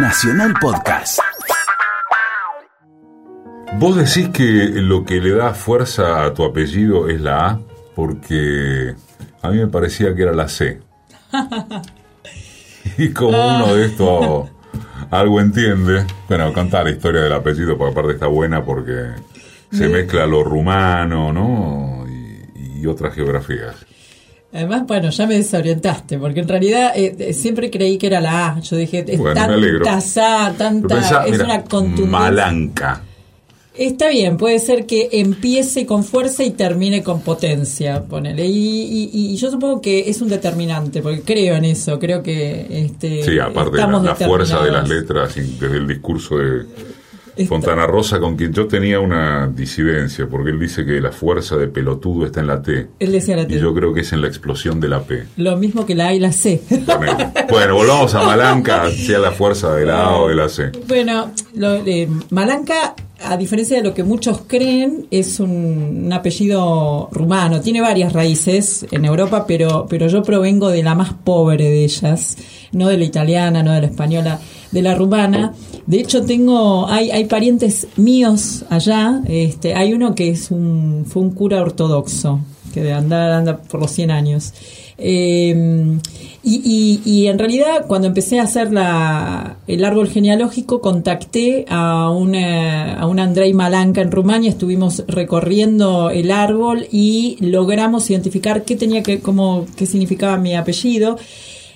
Nacional Podcast. Vos decís que lo que le da fuerza a tu apellido es la A, porque a mí me parecía que era la C. y como uno de estos algo entiende, bueno, contar la historia del apellido, porque aparte está buena porque se mezcla lo rumano, ¿no? Y, y otras geografías. Además, bueno, ya me desorientaste, porque en realidad eh, eh, siempre creí que era la A. Yo dije, es Bueno, tanta sa, tanta, pensá, es mira, una contundencia. Malanca. Está bien, puede ser que empiece con fuerza y termine con potencia, ponele. Y, y- y yo supongo que es un determinante, porque creo en eso, creo que este, Sí, aparte de la, fuerza de las letras, y desde el discurso de Está- Fontana Rosa, con quien yo tenía una disidencia, porque él dice que la fuerza de pelotudo está en la T. Él decía la T. Y yo creo que es en la explosión de la P. Lo mismo que la A y la C. Bueno, volvamos a Malanca, sea la fuerza de la A o de la C. Bueno, lo- eh, Malanca, a diferencia de lo que muchos creen, es un, apellido rumano. Tiene varias raíces en Europa, pero, pero yo provengo de la más pobre de ellas, no de la italiana, no de la española, de la rumana. De hecho, tengo, hay, hay parientes míos allá. Este, hay uno que es un, fue un cura ortodoxo, que de andar anda por los 100 años. Eh, y, y- en realidad, cuando empecé a hacer la, el árbol genealógico, contacté a una, a una Andrei Malanca en Rumania, estuvimos recorriendo el árbol y logramos identificar qué tenía que, cómo, qué significaba mi apellido.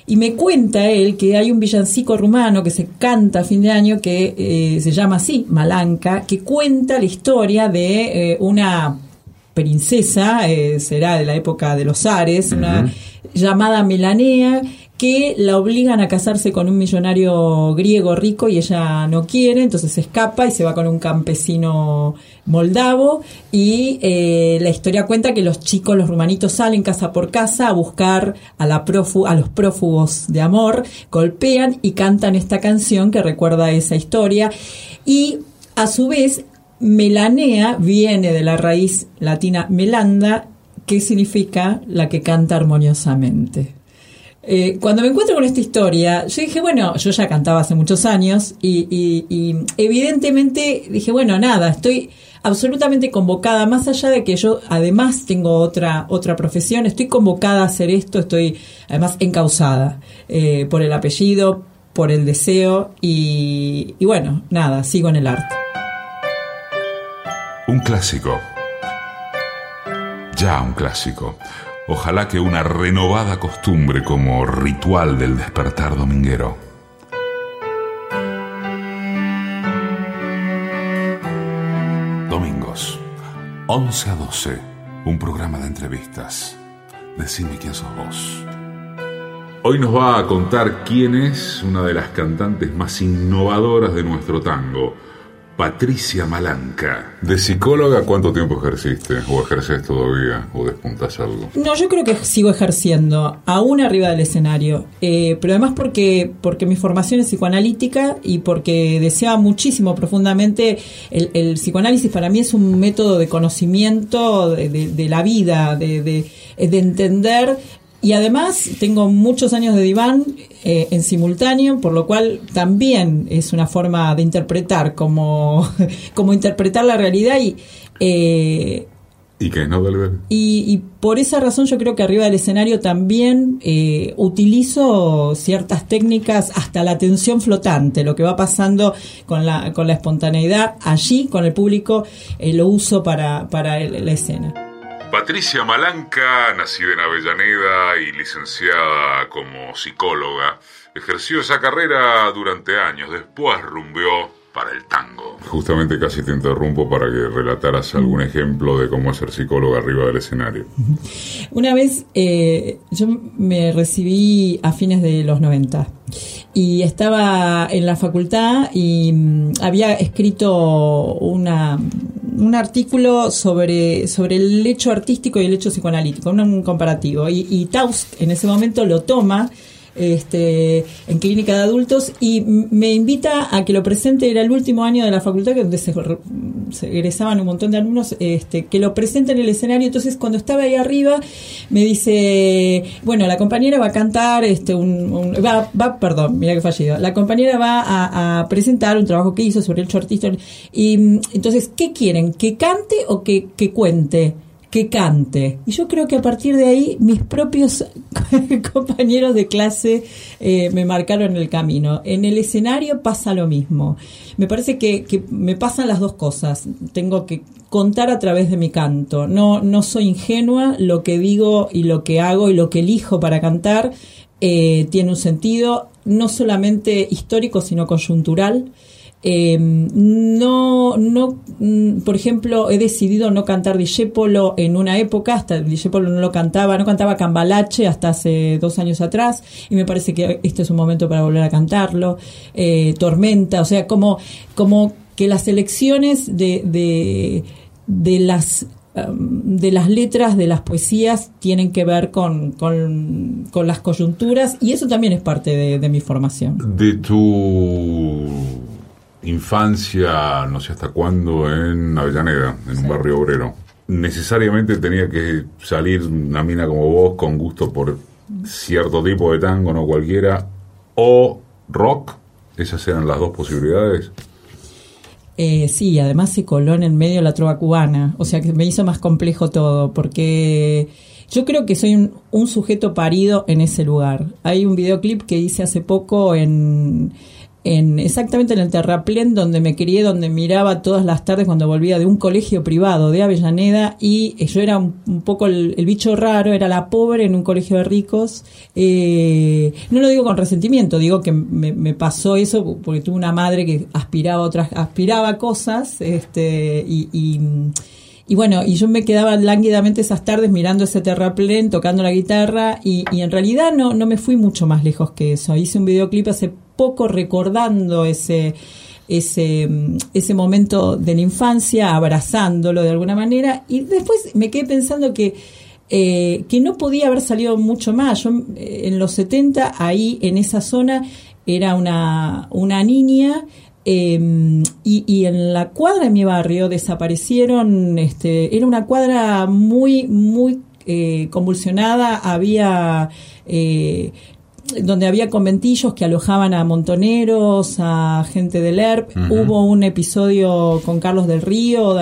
Y me cuenta él que hay un villancico rumano que se canta a fin de año que eh, se llama así, Malanca, que cuenta la historia de eh, una princesa, eh, será de la época de los Ares, una llamada Melanea, que la obligan a casarse con un millonario griego rico y ella no quiere, entonces se escapa y se va con un campesino moldavo. Y eh, la historia cuenta que los chicos, los rumanitos salen casa por casa a buscar a, la prófu- a los prófugos de amor, golpean y cantan esta canción que recuerda esa historia. Y a su vez Melanea viene de la raíz latina melanda, que significa la que canta armoniosamente. Eh, cuando me encuentro con esta historia, yo dije, bueno, yo ya cantaba hace muchos años y, evidentemente dije, bueno, nada, estoy absolutamente convocada, más allá de que yo además tengo otra, otra profesión, estoy convocada a hacer esto, estoy además encausada eh, por el apellido, por el deseo y bueno, nada, sigo en el arte. Un clásico. Ya un clásico. Ojalá que una renovada costumbre como ritual del despertar dominguero. Domingos, 11 a 12, un programa de entrevistas. Decime quién sos vos. Hoy nos va a contar quién es una de las cantantes más innovadoras de nuestro tango, Patricia Malanca. ¿De psicóloga cuánto tiempo ejerciste? ¿O ejerces todavía? ¿O despuntas algo? No, yo creo que sigo ejerciendo, aún arriba del escenario, Eh, pero además porque, porque mi formación es psicoanalítica y porque deseaba muchísimo profundamente, el, el psicoanálisis para mí es un método de conocimiento de, de- de la vida, de, de, de entender y además tengo muchos años de diván eh, en simultáneo, por lo cual también es una forma de interpretar, como, como interpretar la realidad y... eh, ¿Y qué es no Belver? y, y por esa razón yo creo que arriba del escenario también eh, utilizo ciertas técnicas, hasta la atención flotante, lo que va pasando con la, con la espontaneidad allí, con el público, eh, lo uso para, para la escena. Patricia Malanca, nacida en Avellaneda y licenciada como psicóloga, ejerció esa carrera durante años, después rumbeó para el tango. Justamente casi te interrumpo para que relataras algún ejemplo de cómo es ser psicóloga arriba del escenario. Una vez eh, yo me recibí a fines de los 90 y estaba en la facultad y mm, había escrito una, un artículo sobre, sobre el hecho artístico y el hecho psicoanalítico, un, un comparativo. Y, y Taust en ese momento lo toma este, en clínica de adultos y me invita a que lo presente, era el último año de la facultad donde se, se egresaban un montón de alumnos este, que lo presentan en el escenario. Entonces, cuando estaba ahí arriba, me dice, bueno, la compañera va a cantar, este, va, perdón, mira que fallido. La compañera va a, presentar un trabajo que hizo sobre el shortista. Y entonces, ¿qué quieren? ¿Que cante o que, que cuente? Que cante. Y yo creo que a partir de ahí mis propios compañeros de clase eh, me marcaron el camino. En el escenario pasa lo mismo. Me parece que, me pasan las dos cosas. Tengo que contar a través de mi canto. No, no soy ingenua, lo que digo y lo que hago y lo que elijo para cantar eh, tiene un sentido no solamente histórico, sino coyuntural. Eh, no, no, mm, por ejemplo, he decidido no cantar Discepolo en una época, hasta Discepolo no lo cantaba, no cantaba Cambalache hasta hace dos años atrás, y me parece que este es un momento para volver a cantarlo. Eh, Tormenta, o sea, como, como que las elecciones de, de, de las um, de las letras, de las poesías, tienen que ver con, con, con las coyunturas y eso también es parte de, de mi formación. De tu infancia, no sé hasta cuándo, en Avellaneda, en un barrio obrero. Necesariamente tenía que salir una mina como vos con gusto por cierto tipo de tango, no cualquiera, o rock. Esas eran las dos posibilidades. Eh, sí, además se coló en el medio la trova cubana, o sea que me hizo más complejo todo, porque yo creo que soy un, un sujeto parido en ese lugar. Hay un videoclip que hice hace poco en, en exactamente en el terraplén donde me crié, donde miraba todas las tardes cuando volvía de un colegio privado de Avellaneda y yo era un, poco el, bicho raro, era la pobre en un colegio de ricos. Eh, no lo digo con resentimiento, digo que me, pasó eso porque tuve una madre que aspiraba otras, aspiraba cosas, este, y, y bueno, y yo me quedaba lánguidamente esas tardes mirando ese terraplén, tocando la guitarra, y, y, en realidad no, no me fui mucho más lejos que eso. Hice un videoclip hace poco recordando ese, ese, ese momento de la infancia, abrazándolo de alguna manera, y después me quedé pensando que, eh, que no podía haber salido mucho más. Yo eh, en los 70, ahí en esa zona, era una, una niña em, y, y, en la cuadra de mi barrio desaparecieron, este, era una cuadra muy, muy eh, convulsionada, había donde había conventillos que alojaban a montoneros, a gente del ERP. Hubo un episodio con Carlos del Río,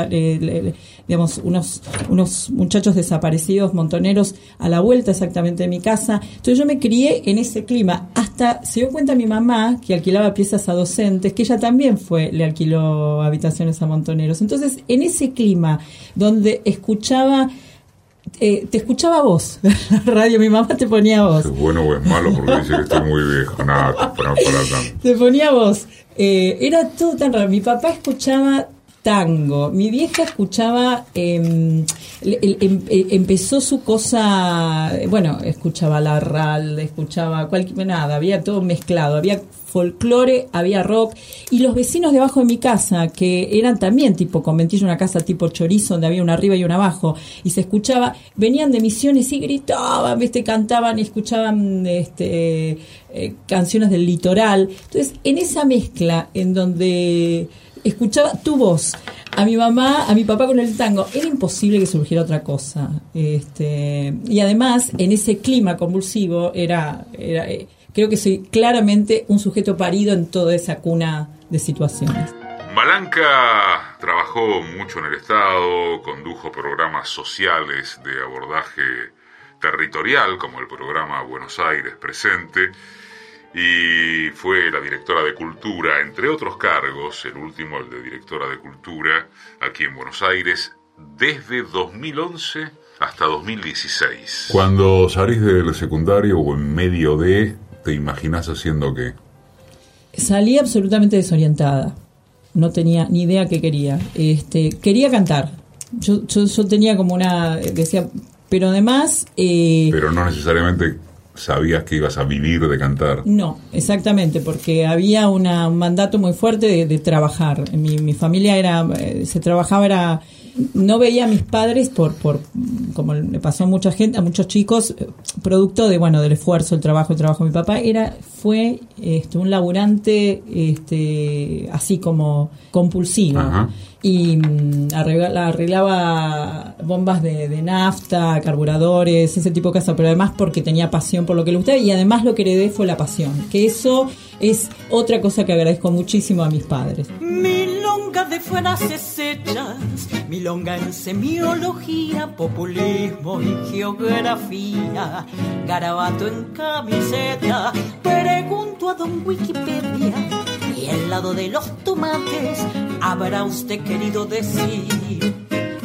digamos, unos, unos muchachos desaparecidos, montoneros, a la vuelta exactamente de mi casa. Entonces yo me crié en ese clima. Hasta se dio cuenta mi mamá, que alquilaba piezas a docentes, que ella también fue, le alquiló habitaciones a montoneros. Entonces, en ese clima, donde escuchaba eh, te escuchaba vos, la radio, mi mamá te ponía voz. Es bueno o es malo porque dice que estoy muy viejo, nada, para, Te ponía voz. Eh, era todo tan raro. Mi papá escuchaba tango, mi vieja escuchaba, em, em, eh, empezó su cosa, bueno, escuchaba la RAL, escuchaba cualquier, nada, había todo mezclado, había folclore, había rock, y los vecinos debajo de mi casa, que eran también tipo conventillo, una casa tipo chorizo, donde había una arriba y una abajo, y se escuchaba, venían de misiones y gritaban, ¿viste? cantaban y escuchaban este, eh, canciones del litoral. Entonces, en esa mezcla, en donde escuchaba tu voz, a mi mamá, a mi papá con el tango, era imposible que surgiera otra cosa. Este, y además, en ese clima convulsivo, era, era eh, creo que soy claramente un sujeto parido en toda esa cuna de situaciones. Malanca trabajó mucho en el Estado, condujo programas sociales de abordaje territorial, como el programa Buenos Aires Presente, y fue la directora de Cultura, entre otros cargos, el último, el de directora de Cultura, aquí en Buenos Aires, desde 2011 hasta 2016. Cuando salís del secundario o en medio de, ¿Te imaginas haciendo qué? Salí absolutamente desorientada. No tenía ni idea qué quería. Este, quería cantar. Yo, yo, tenía como una. Decía, pero además. Eh, pero no necesariamente sabías que ibas a vivir de cantar. No, exactamente, porque había un mandato muy fuerte de, trabajar. Mi, mi familia era. Eh, se trabajaba, era no veía a mis padres por, por como le pasó a mucha gente, a muchos chicos, eh, producto de bueno del esfuerzo, el trabajo, el trabajo. Mi papá era fue este, un laburante este, así como compulsivo y mm, arreglaba, bombas de, nafta, carburadores, ese tipo de cosas, pero además porque tenía pasión por lo que le gustaba y además lo que heredé fue la pasión, que eso es otra cosa que agradezco muchísimo a mis padres. Milonga de frases hechas, milonga en semiología, populismo y geografía, garabato en camiseta, pregunto a don Wikipedia y al lado de los tomates habrá usted querido decir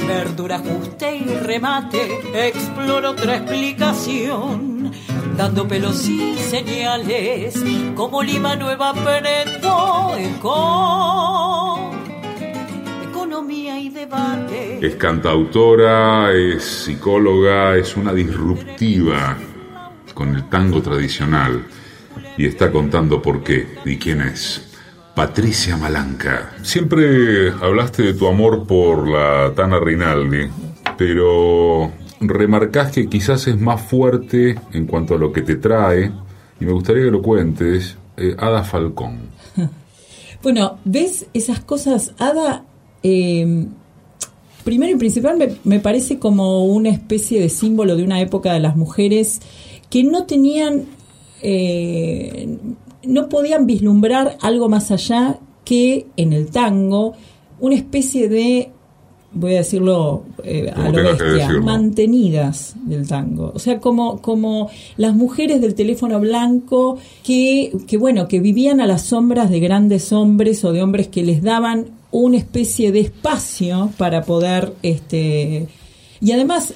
verdura, ajuste y remate. Exploro otra explicación, dando pelos y señales, como Lima Nueva aprendo economía y debate. Es cantautora, es psicóloga, es una disruptiva con el tango tradicional y está contando por qué y quién es. Patricia Malanca. Siempre hablaste de tu amor por la Tana Rinaldi, pero remarcás que quizás es más fuerte en cuanto a lo que te trae, y me gustaría que lo cuentes, eh, Ada Falcón. Bueno, ¿ves esas cosas? Ada, em, primero y principal, me, me parece como una especie de símbolo de una época de las mujeres que no tenían eh, no podían vislumbrar algo más allá que en el tango una especie de voy a decirlo eh, a lo bestia, mantenidas del tango. O sea, como, como las mujeres del teléfono blanco que, que, bueno, que vivían a las sombras de grandes hombres o de hombres que les daban una especie de espacio para poder, este, y además,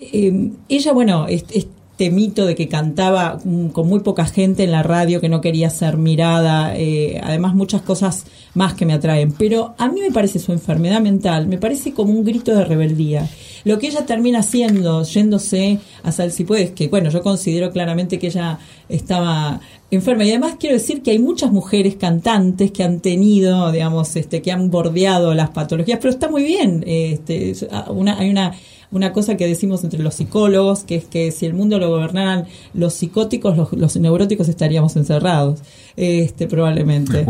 eh, ella, bueno, este mito de que cantaba mm, con muy poca gente en la radio, que no quería ser mirada, eh, además muchas cosas más que me atraen. Pero a mí me parece su enfermedad mental, me parece como un grito de rebeldía. Lo que ella termina haciendo, yéndose a Salsipuedes, que bueno, yo considero claramente que ella estaba enferma. Y además quiero decir que hay muchas mujeres cantantes que han tenido, digamos, este, que han bordeado las patologías, pero está muy bien. Este, una, hay una una cosa que decimos entre los psicólogos, que es que si el mundo lo gobernaran los psicóticos, los, neuróticos estaríamos encerrados, este probablemente.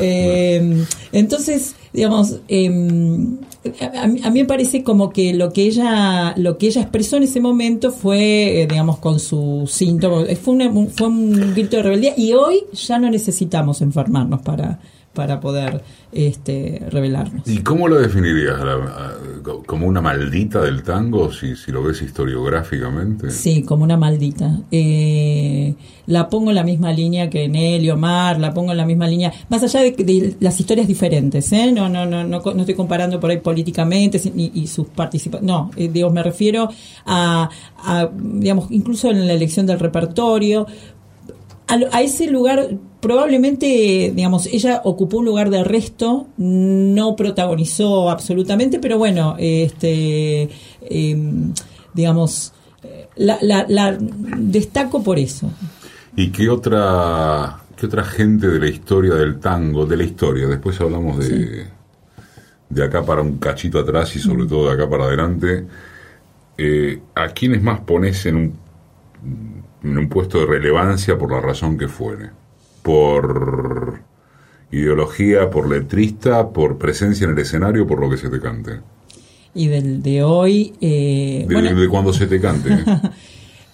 Eh, entonces, digamos, em, a, mí me parece como que lo que ella lo que ella expresó en ese momento fue, eh, digamos, con su síntoma, fue, fue un grito de rebeldía y hoy ya no necesitamos enfermarnos para para poder este, revelarnos. ¿Y cómo lo definirías? ¿Como una maldita del tango, si, si lo ves historiográficamente? Sí, como una maldita. Eh, la pongo en la misma línea que Nelly, Omar, la pongo en la misma línea, más allá de, las historias diferentes, ¿eh? no, no, no, no, no estoy comparando por ahí políticamente y, sus participantes, no, eh, digo, me refiero a, a, digamos, incluso en la elección del repertorio, a, ese lugar probablemente, digamos, ella ocupó un lugar de resto, no protagonizó absolutamente, pero bueno, este, em, digamos, la, la, destaco por eso. ¿Y qué otra, qué otra gente de la historia del tango, de la historia, después hablamos de, de acá para un cachito atrás y sobre todo de acá para adelante, eh, ¿a quiénes más pones en un en un puesto de relevancia por la razón que fuere. Por ideología, por letrista, por presencia en el escenario, por lo que se te cante. Y del de hoy... Eh, de, cuando se te cante.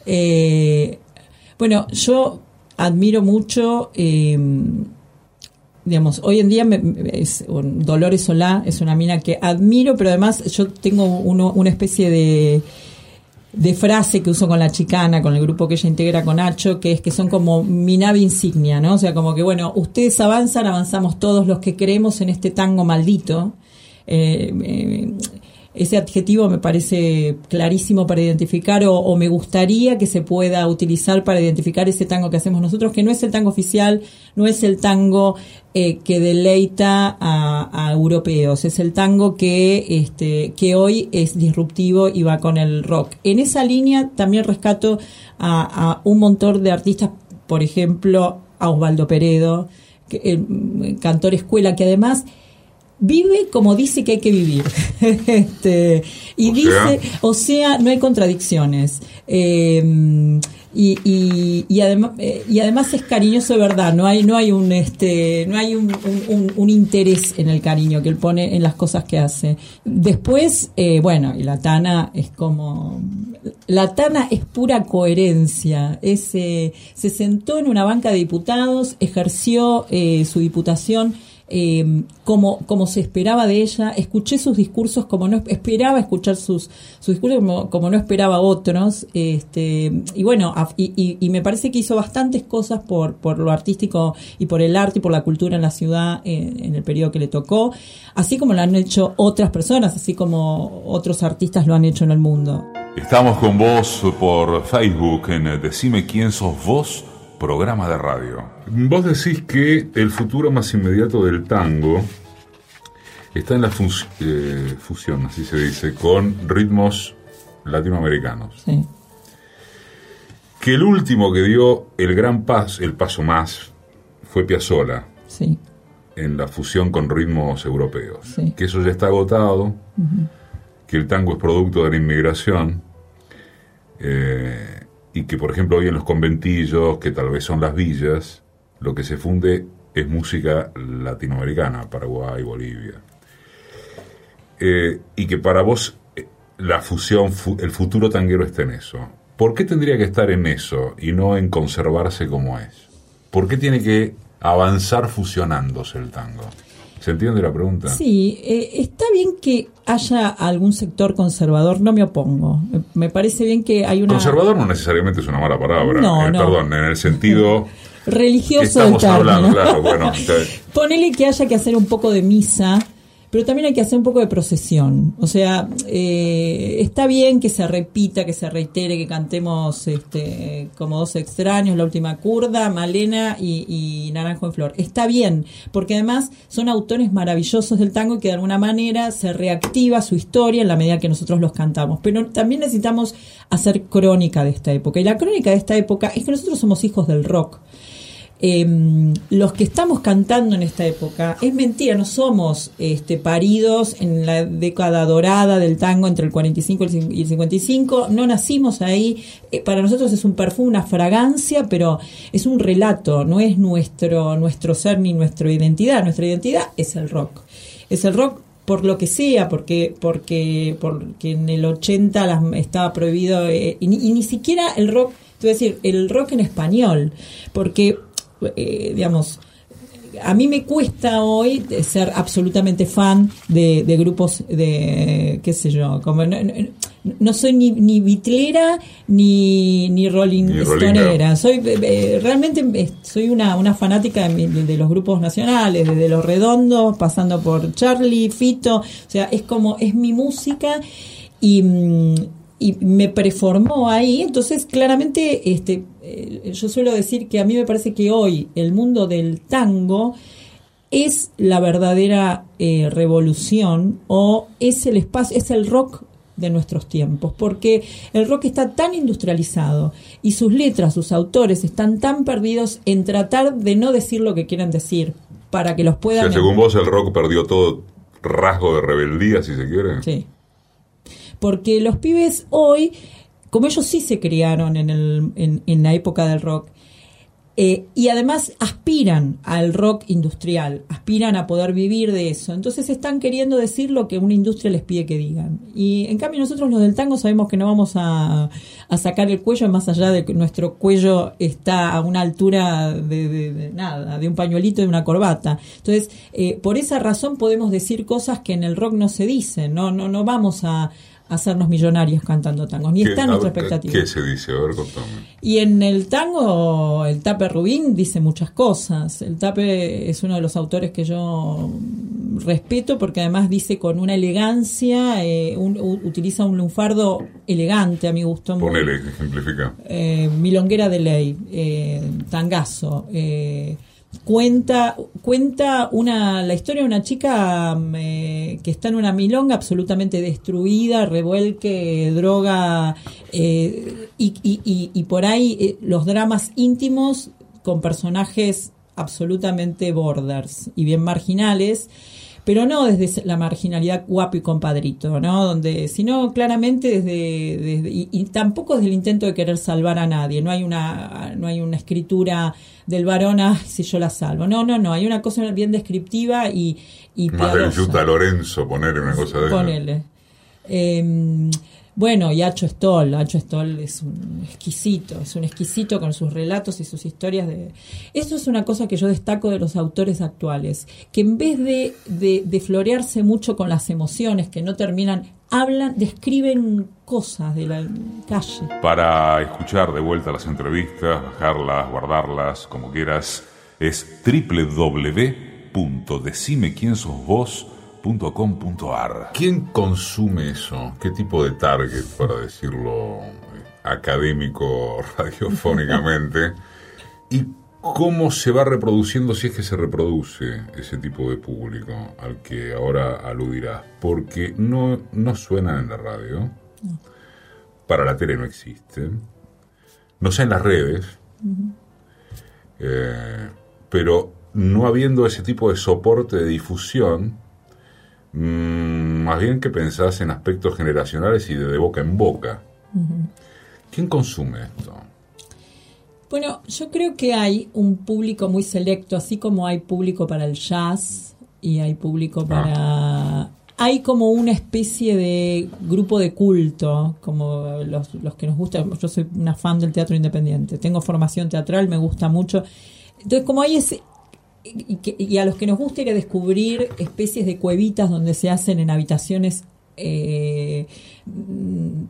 Eh, bueno, yo admiro mucho... Eh, digamos, hoy en día es, Dolores Solá es una mina que admiro, pero además yo tengo uno, una especie de de frase que uso con la chicana, con el grupo que ella integra con Nacho, que es que son como mi nave insignia, ¿no? O sea, como que, bueno, ustedes avanzan, avanzamos todos los que creemos en este tango maldito. Eh, eh, ese adjetivo me parece clarísimo para identificar o, me gustaría que se pueda utilizar para identificar ese tango que hacemos nosotros, que no es el tango oficial, no es el tango eh, que deleita a, europeos, es el tango que, este, que hoy es disruptivo y va con el rock. En esa línea también rescato a, un montón de artistas, por ejemplo, a Osvaldo Peredo, que, el, cantor escuela, que además vive como dice que hay que vivir. este, y dice, o sea, no hay contradicciones. Eh, y, y, y, además eh, y además es cariñoso de verdad no hay no hay un este no hay un, un, interés en el cariño que él pone en las cosas que hace después eh, bueno y la Tana es como la Tana es pura coherencia es, eh, se sentó en una banca de diputados ejerció su diputación eh, como, como se esperaba de ella, escuché sus discursos como no esperaba escuchar sus, sus discursos como, no esperaba otros, este, y bueno, y, me parece que hizo bastantes cosas por, por lo artístico y por el arte y por la cultura en la ciudad eh, en el periodo que le tocó, así como lo han hecho otras personas, así como otros artistas lo han hecho en el mundo. Estamos con vos por Facebook en Decime quién sos vos programa de radio. Vos decís que el futuro más inmediato del tango está en la eh, fusión, así se dice, con ritmos latinoamericanos. Sí. Que el último que dio el gran paso, el paso más, fue Piazzolla. Sí. En la fusión con ritmos europeos. Que eso ya está agotado, que el tango es producto de la inmigración. Eh, y que por ejemplo hoy en los conventillos, que tal vez son las villas, lo que se funde es música latinoamericana, Paraguay, Bolivia. Eh, y que para vos eh, la fusión, el futuro tanguero está en eso. ¿Por qué tendría que estar en eso y no en conservarse como es? ¿Por qué tiene que avanzar fusionándose el tango? ¿Se entiende la pregunta? Sí, eh, está bien que haya algún sector conservador, no me opongo. Me, parece bien que hay una... Conservador no necesariamente es una mala palabra, no, eh, perdón, en el sentido... Religioso que estamos hablando, claro, bueno. Ponele que haya que hacer un poco de misa pero también hay que hacer un poco de procesión. O sea, eh, está bien que se repita, que se reitere, que cantemos este, como dos extraños, la última curda, Malena y, Naranjo en Flor. Está bien, porque además son autores maravillosos del tango que de alguna manera se reactiva su historia en la medida que nosotros los cantamos. Pero también necesitamos hacer crónica de esta época. Y la crónica de esta época es que nosotros somos hijos del rock. Em, los que estamos cantando en esta época, es mentira, no somos este, paridos en la década dorada del tango entre el 45 y el 55, no nacimos ahí, eh, para nosotros es un perfume, una fragancia, pero es un relato, no es nuestro, nuestro ser ni nuestra identidad, nuestra identidad es el rock, es el rock por lo que sea, porque porque porque en el 80 estaba prohibido eh, y, ni, siquiera el rock, te decir, el rock en español, porque eh, digamos, a mí me cuesta hoy ser absolutamente fan de, grupos de, qué sé yo, como no, soy ni, ni bitlera ni, ni rolling stonera. Soy eh, realmente soy una, una fanática de, los grupos nacionales, desde Los Redondos, pasando por Charlie, Fito, o sea, es como, es mi música y mm, y me preformó ahí. Entonces, claramente, este, eh, yo suelo decir que a mí me parece que hoy el mundo del tango es la verdadera eh, revolución o es el espacio, es el rock de nuestros tiempos, porque el rock está tan industrializado y sus letras, sus autores están tan perdidos en tratar de no decir lo que quieren decir para que los puedan... según vos el rock perdió todo rasgo de rebeldía, si se quiere. Sí porque los pibes hoy, como ellos sí se criaron en, el, en, la época del rock, eh, y además aspiran al rock industrial, aspiran a poder vivir de eso. Entonces están queriendo decir lo que una industria les pide que digan. Y en cambio nosotros los del tango sabemos que no vamos a, sacar el cuello más allá de que nuestro cuello está a una altura de, nada, de un pañuelito de una corbata. Entonces, eh, por esa razón podemos decir cosas que en el rock no se dicen. No, no, no vamos a hacernos millonarios cantando tango. Ni está nuestra expectativa. ¿Qué se dice? A ver, contame. Y en el tango, el Tape Rubín dice muchas cosas. El Tape es uno de los autores que yo respeto porque además dice con una elegancia, eh, utiliza un lunfardo elegante a mi gusto. Ponele, ejemplifica. Eh, milonguera de ley, eh, tangazo. Eh, cuenta cuenta una la historia de una chica mm, eh, que está en una milonga absolutamente destruida revuelque droga eh, y, y, y, por ahí eh, los dramas íntimos con personajes absolutamente borders y bien marginales pero no desde la marginalidad guapo y compadrito, ¿no? Donde, sino claramente desde, desde y, y, tampoco desde el intento de querer salvar a nadie, no hay una, no hay una escritura del varón, ah, si yo la salvo, no, no, no, hay una cosa bien descriptiva y, y Más de Yuta Lorenzo, ponerle una cosa de Ponele. Eh, bueno, y Acho Stoll, Acho Stoll es un exquisito, es un exquisito con sus relatos y sus historias de... Esto es una cosa que yo destaco de los autores actuales, que en vez de, de, de florearse mucho con las emociones que no terminan, hablan, describen cosas de la calle. Para escuchar de vuelta las entrevistas, bajarlas, guardarlas, como quieras, es www.decimequiensosvos.com .com.ar. ¿Quién consume eso? ¿Qué tipo de target, para decirlo académico radiofónicamente? ¿Y cómo se va reproduciendo si es que se reproduce ese tipo de público al que ahora aludirás? Porque no, no suenan en la radio, no. para la tele no existen, no sé en las redes, uh -huh. eh, pero no habiendo ese tipo de soporte de difusión, más bien que pensás en aspectos generacionales y de, de boca en boca. Uh -huh. ¿Quién consume esto? Bueno, yo creo que hay un público muy selecto, así como hay público para el jazz y hay público para... Ah. Hay como una especie de grupo de culto, como los, los que nos gusta. Yo soy una fan del teatro independiente. Tengo formación teatral, me gusta mucho. Entonces, como hay ese, y, que, y, a los que nos gusta ir a descubrir especies de cuevitas donde se hacen en habitaciones eh,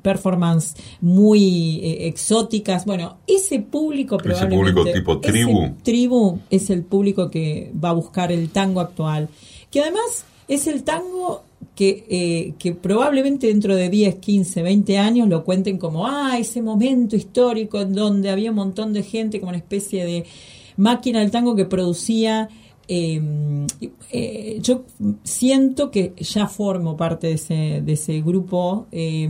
performance muy eh, exóticas. Bueno, ese público probablemente... Ese público tipo tribu. tribu es el público que va a buscar el tango actual. Que además es el tango que, eh, que probablemente dentro de 10, 15, 20 años lo cuenten como, ah, ese momento histórico en donde había un montón de gente como una especie de máquina del tango que producía eh, eh, yo siento que ya formo parte de ese, de ese grupo, eh,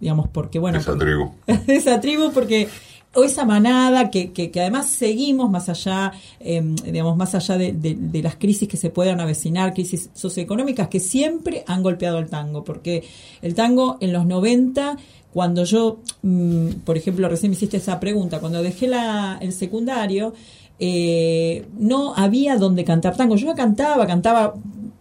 digamos, porque bueno... Esa tribu. de esa tribu, porque o esa manada que, que, que, además seguimos más allá, eh, digamos, más allá de, de, de, las crisis que se puedan avecinar, crisis socioeconómicas que siempre han golpeado al tango, porque el tango en los 90, cuando yo, mmm, por ejemplo, recién me hiciste esa pregunta, cuando dejé la, el secundario, eh, no había donde cantar tango. Yo cantaba, cantaba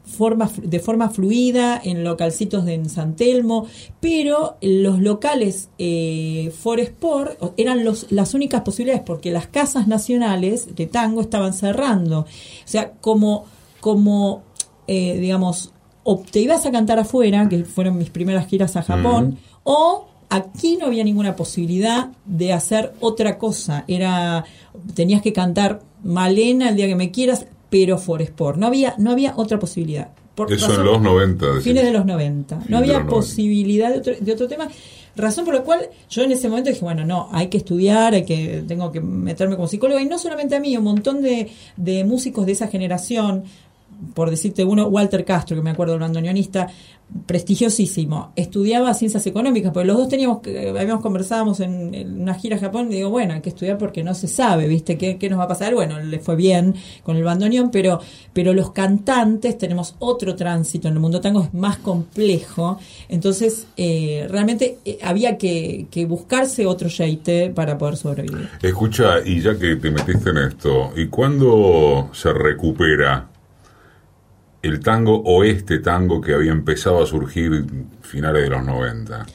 forma, de forma fluida en localcitos de en San Telmo, pero los locales eh, for Sport eran los, las únicas posibilidades porque las casas nacionales de tango estaban cerrando. O sea, como, como eh, digamos, o te ibas a cantar afuera, que fueron mis primeras giras a Japón, mm. o aquí no había ninguna posibilidad de hacer otra cosa. Era tenías que cantar Malena el día que me quieras, pero for Sport. No había no había otra posibilidad. Por Eso razón, en los 90. Decís. Fines de los 90. No había posibilidad de otro, de otro tema. Razón por la cual yo en ese momento dije, bueno, no, hay que estudiar, hay que, tengo que meterme como psicóloga. Y no solamente a mí, un montón de, de músicos de esa generación, por decirte uno, Walter Castro, que me acuerdo, un bandoneonista prestigiosísimo, estudiaba ciencias económicas, porque los dos teníamos, habíamos conversábamos en, una gira a Japón, y digo, bueno, hay que estudiar porque no se sabe, ¿viste? ¿Qué, ¿Qué, nos va a pasar? Bueno, le fue bien con el bandoneón, pero, pero los cantantes tenemos otro tránsito en el mundo tango, es más complejo, entonces eh, realmente eh, había que, que, buscarse otro jeite para poder sobrevivir. Escucha, y ya que te metiste en esto, ¿y cuándo se recupera el tango o este tango que había empezado a surgir finales de los 90?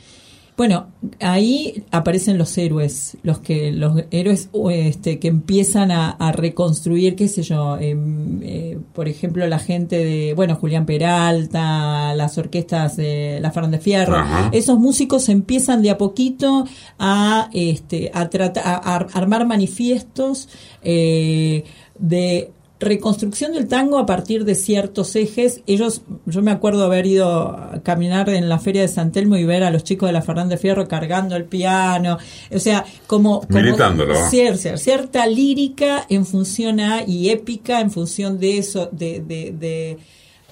Bueno, ahí aparecen los héroes, los que los héroes este, que empiezan a, a reconstruir, qué sé yo, eh, eh, por ejemplo, la gente de, bueno, Julián Peralta, las orquestas de La Fernández Fierro, Ajá. esos músicos empiezan de a poquito a, este, a, tratar, a, a armar manifiestos eh, de reconstrucción del tango a partir de ciertos ejes. Ellos, yo me acuerdo haber ido a caminar en la feria de San Telmo y ver a los chicos de la Fernández Fierro cargando el piano, o sea, como, como cierta, cierta lírica en función a y épica en función de eso, de, de, de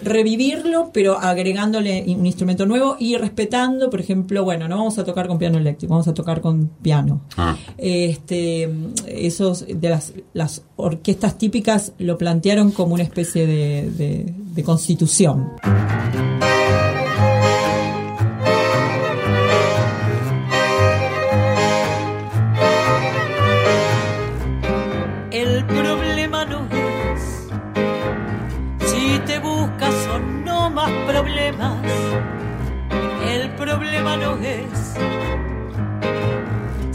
revivirlo, pero agregándole un instrumento nuevo y respetando, por ejemplo, bueno, no vamos a tocar con piano eléctrico, vamos a tocar con piano. Ah. Este, esos de las, las orquestas típicas lo plantearon como una especie de, de, de constitución. Problema no es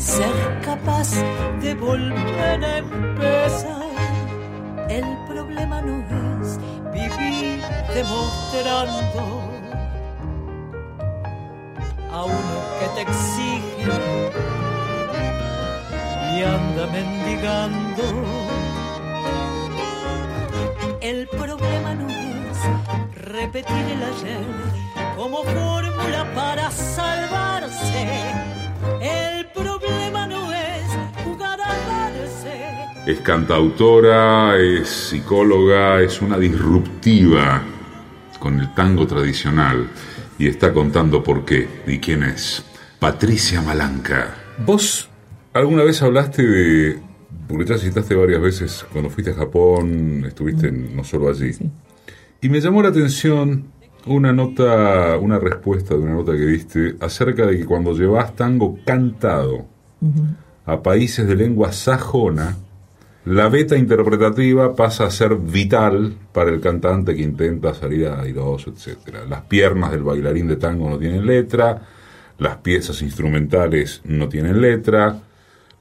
ser capaz de volver a empezar. El problema no es vivir demostrando a uno que te exige y anda mendigando. El problema no es repetir el ayer como fórmula para salvarse. El problema no es jugar a darse. Es cantautora, es psicóloga, es una disruptiva con el tango tradicional y está contando por qué y quién es. Patricia Malanca. Vos alguna vez hablaste de, porque ya citaste varias veces cuando fuiste a Japón, estuviste no solo allí. Y me llamó la atención una nota, una respuesta de una nota que diste acerca de que cuando llevas tango cantado a países de lengua sajona, la beta interpretativa pasa a ser vital para el cantante que intenta salir airoso, etc. Las piernas del bailarín de tango no tienen letra, las piezas instrumentales no tienen letra,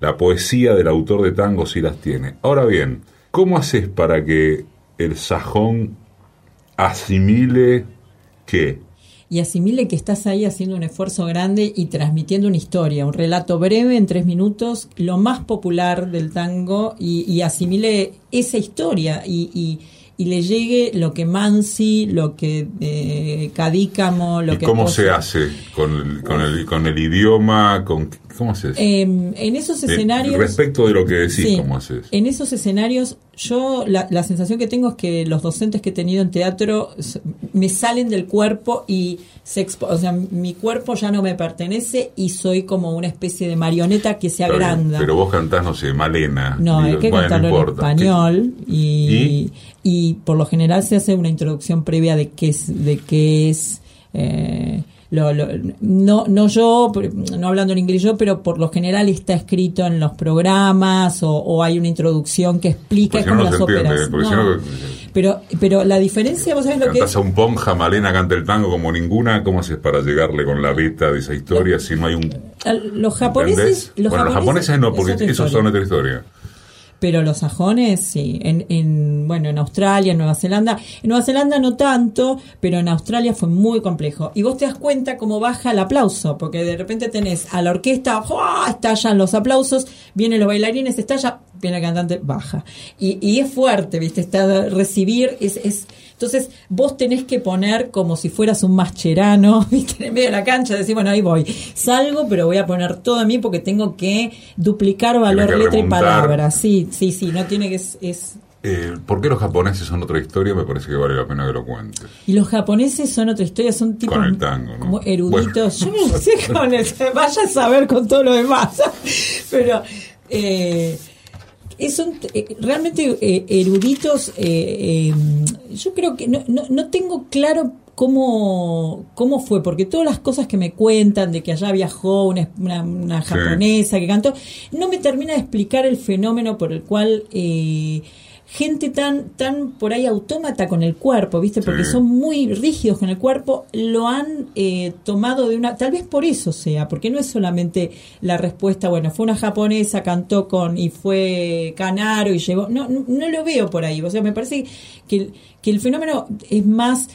la poesía del autor de tango sí las tiene. Ahora bien, ¿cómo haces para que el sajón asimile qué? y asimile que estás ahí haciendo un esfuerzo grande y transmitiendo una historia, un relato breve en tres minutos, lo más popular del tango, y, y asimile esa historia y, y, y, le llegue lo que Mansi, lo que eh, Cadícamo, lo ¿Y que... ¿Cómo se hace con el, con el, con el idioma? Con, ¿Cómo haces? Eh, en esos escenarios... Eh, respecto de lo que decís, sí, ¿cómo haces? En esos escenarios, yo la, la, sensación que tengo es que los docentes que he tenido en teatro me salen del cuerpo y se o sea, mi cuerpo ya no me pertenece y soy como una especie de marioneta que se agranda. Pero vos cantás, no sé, Malena. No, hay que bueno, cantarlo no en español y, ¿Y? y, por lo general se hace una introducción previa de qué es, de qué es eh, lo, lo, no, no yo, no hablando en inglés yo, pero por lo general está escrito en los programas o, o hay una introducción que explica porque como no las No. no, Pero, pero la diferencia, vos sabés lo que es. a un ponja, Malena canta el tango como ninguna, ¿cómo haces para llegarle con la beta de esa historia si no hay un... Los japoneses. Los bueno, los japoneses japoneses no, es porque esos historia. son otra historia. Pero los sajones, sí. En, en, bueno, en Australia, en Nueva Zelanda. En Nueva Zelanda no tanto, pero en Australia fue muy complejo. Y vos te das cuenta cómo baja el aplauso, porque de repente tenés a la orquesta, ¡fua! estallan los aplausos, vienen los bailarines, estalla, viene el cantante, baja. Y, y es fuerte, ¿viste? Está recibir, es, es. Entonces, vos tenés que poner como si fueras un mascherano, ¿viste? En medio de la cancha, decir, bueno, ahí voy. Salgo, pero voy a poner todo a mí porque tengo que duplicar valor, que letra y palabra. Sí, sí, sí, no tiene que. Es, es- Eh, ¿Por qué los japoneses son otra historia? Me parece que vale la pena que lo cuentes. Y los japoneses son otra historia, son tipo. Con el tango, ¿no? Como eruditos. Yo no sé con el. Vaya a saber con todo lo demás. Pero. Eh, son eh, realmente eh, eruditos. eh, eh, yo creo que no, no, no tengo claro cómo, cómo fue, porque todas las cosas que me cuentan de que allá viajó una, una, una Sí. japonesa que cantó, no me termina de explicar el fenómeno por el cual eh, gente tan, tan por ahí autómata con el cuerpo, ¿viste? Porque Sí. son muy rígidos con el cuerpo, lo han eh, tomado de una, tal vez por eso sea, porque no es solamente la respuesta, bueno, fue una japonesa, cantó con y fue Canaro y llevó, no, no, no lo veo por ahí, o sea, me parece que, el- que el fenómeno es más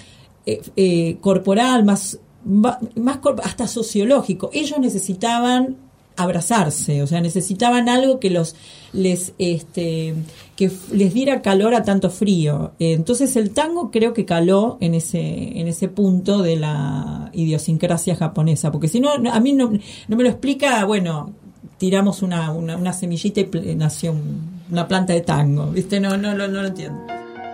eh, eh, corporal, más, más hasta sociológico. Ellos necesitaban abrazarse, o sea, necesitaban algo que los les este que les diera calor a tanto frío. Entonces el tango creo que caló en ese en ese punto de la idiosincrasia japonesa, porque si no a mí no, no me lo explica, bueno, tiramos una, una, semillita y nació un- una planta de tango, ¿viste? No, no lo entiendo.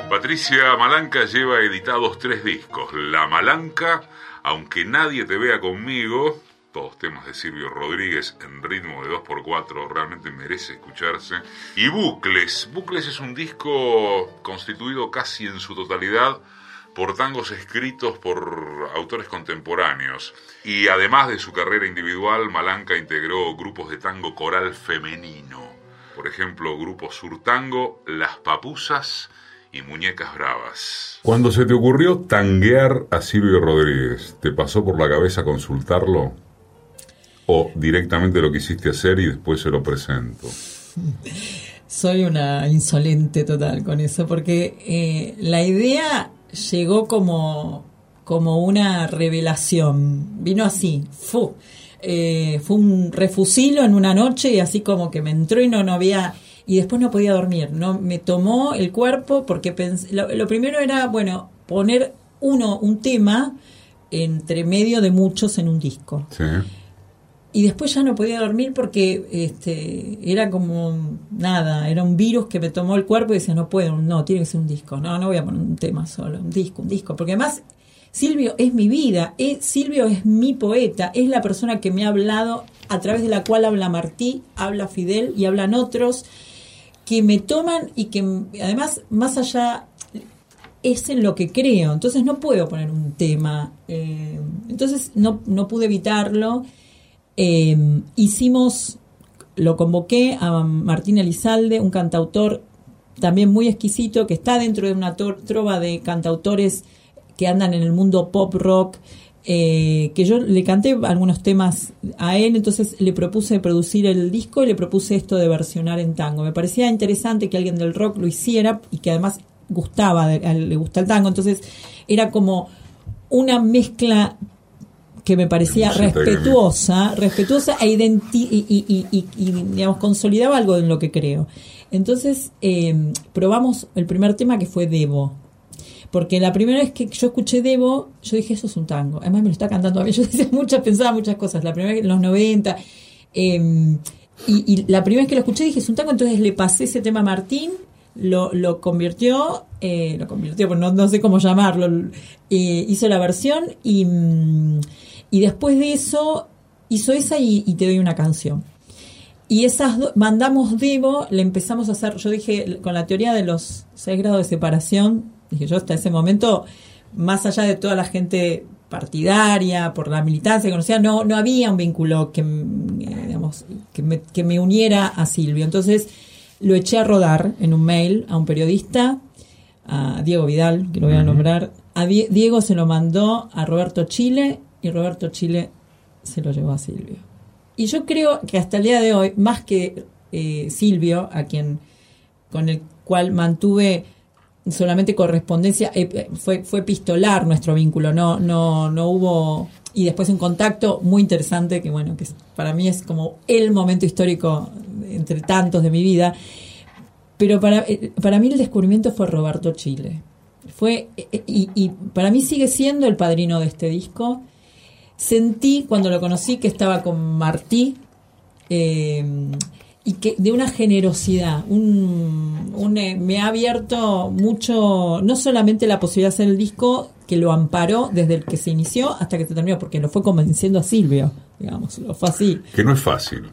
Patricia Malanca lleva editados tres discos. La Malanca, Aunque nadie te vea conmigo, todos temas de Silvio Rodríguez en ritmo de 2x4, realmente merece escucharse. Y Bucles, Bucles es un disco constituido casi en su totalidad por tangos escritos por autores contemporáneos. Y además de su carrera individual, Malanca integró grupos de tango coral femenino. Por ejemplo, Grupo Surtango, Las Papusas y Muñecas Bravas. Cuando se te ocurrió tanguear a Silvio Rodríguez, ¿te pasó por la cabeza consultarlo? ¿O directamente lo quisiste hacer y después se lo presento? Soy una insolente total con eso, porque eh, la idea llegó como, como una revelación. Vino así, fu. Eh, fue un refusilo en una noche y así como que me entró y no, no había y después no podía dormir. No me tomó el cuerpo porque pensé, lo, primero era, bueno, poner uno, un tema entre medio de muchos en un disco. Y después ya no podía dormir porque este, era como nada, era un virus que me tomó el cuerpo y decía, no puedo, no, tiene que ser un disco, no, no voy a poner un tema solo, un disco, un disco, porque además Silvio es mi vida, es, Silvio es mi poeta, es la persona que me ha hablado, a través de la cual habla Martí, habla Fidel y hablan otros que me toman y que además, más allá, es en lo que creo. Entonces no puedo poner un tema. Eh, entonces no, no pude evitarlo. Eh, hicimos, lo convoqué a Martín Elizalde, un cantautor también muy exquisito, que está dentro de una trova de cantautores que andan en el mundo pop rock eh, que yo le canté algunos temas a él, entonces le propuse producir el disco y le propuse esto de versionar en tango. Me parecía interesante que alguien del rock lo hiciera y que además gustaba, le gusta el tango, entonces era como una mezcla que me parecía respetuosa, respetuosa e y, y, digamos, consolidaba algo en lo que creo. Entonces eh, probamos el primer tema que fue Debo porque la primera vez que yo escuché Debo, yo dije, eso es un tango. Además me lo está cantando a mí. Yo decía muchas, pensaba muchas cosas. La primera vez en los 90. Em, y, la primera vez que lo escuché dije, es un tango. Entonces le pasé ese tema a Martín. Lo, lo convirtió, eh, lo convirtió, no, no sé cómo llamarlo, eh, hizo la versión y, mm, y después de eso hizo esa y, te doy una canción. Y esas mandamos Debo, le empezamos a hacer, yo dije, con la teoría de los seis grados de separación, Dije yo hasta ese momento, más allá de toda la gente partidaria, por la militancia que conocía, no, no había un vínculo que, eh, digamos, que, me, que me uniera a Silvio. Entonces lo eché a rodar en un mail a un periodista, a Diego Vidal, que lo voy a nombrar. A Diego se lo mandó a Roberto Chile y Roberto Chile se lo llevó a Silvio. Y yo creo que hasta el día de hoy, más que eh, Silvio, a quien con el cual mantuve solamente correspondencia, eh, eh, fue, fue epistolar nuestro vínculo, no, no, no hubo, y después un contacto muy interesante, que bueno, que para mí es como el momento histórico entre tantos de mi vida, pero para, para mí el descubrimiento fue Roberto Chile. Fue, y para mí sigue siendo el padrino de este disco. Sentí cuando lo conocí que estaba con Martí, eh, y que de una generosidad, un, eh, me ha abierto mucho, no solamente la posibilidad de hacer el disco, que lo amparó desde el que se inició hasta que se terminó, porque lo fue convenciendo a Silvio, digamos, lo fue así. Que no es fácil.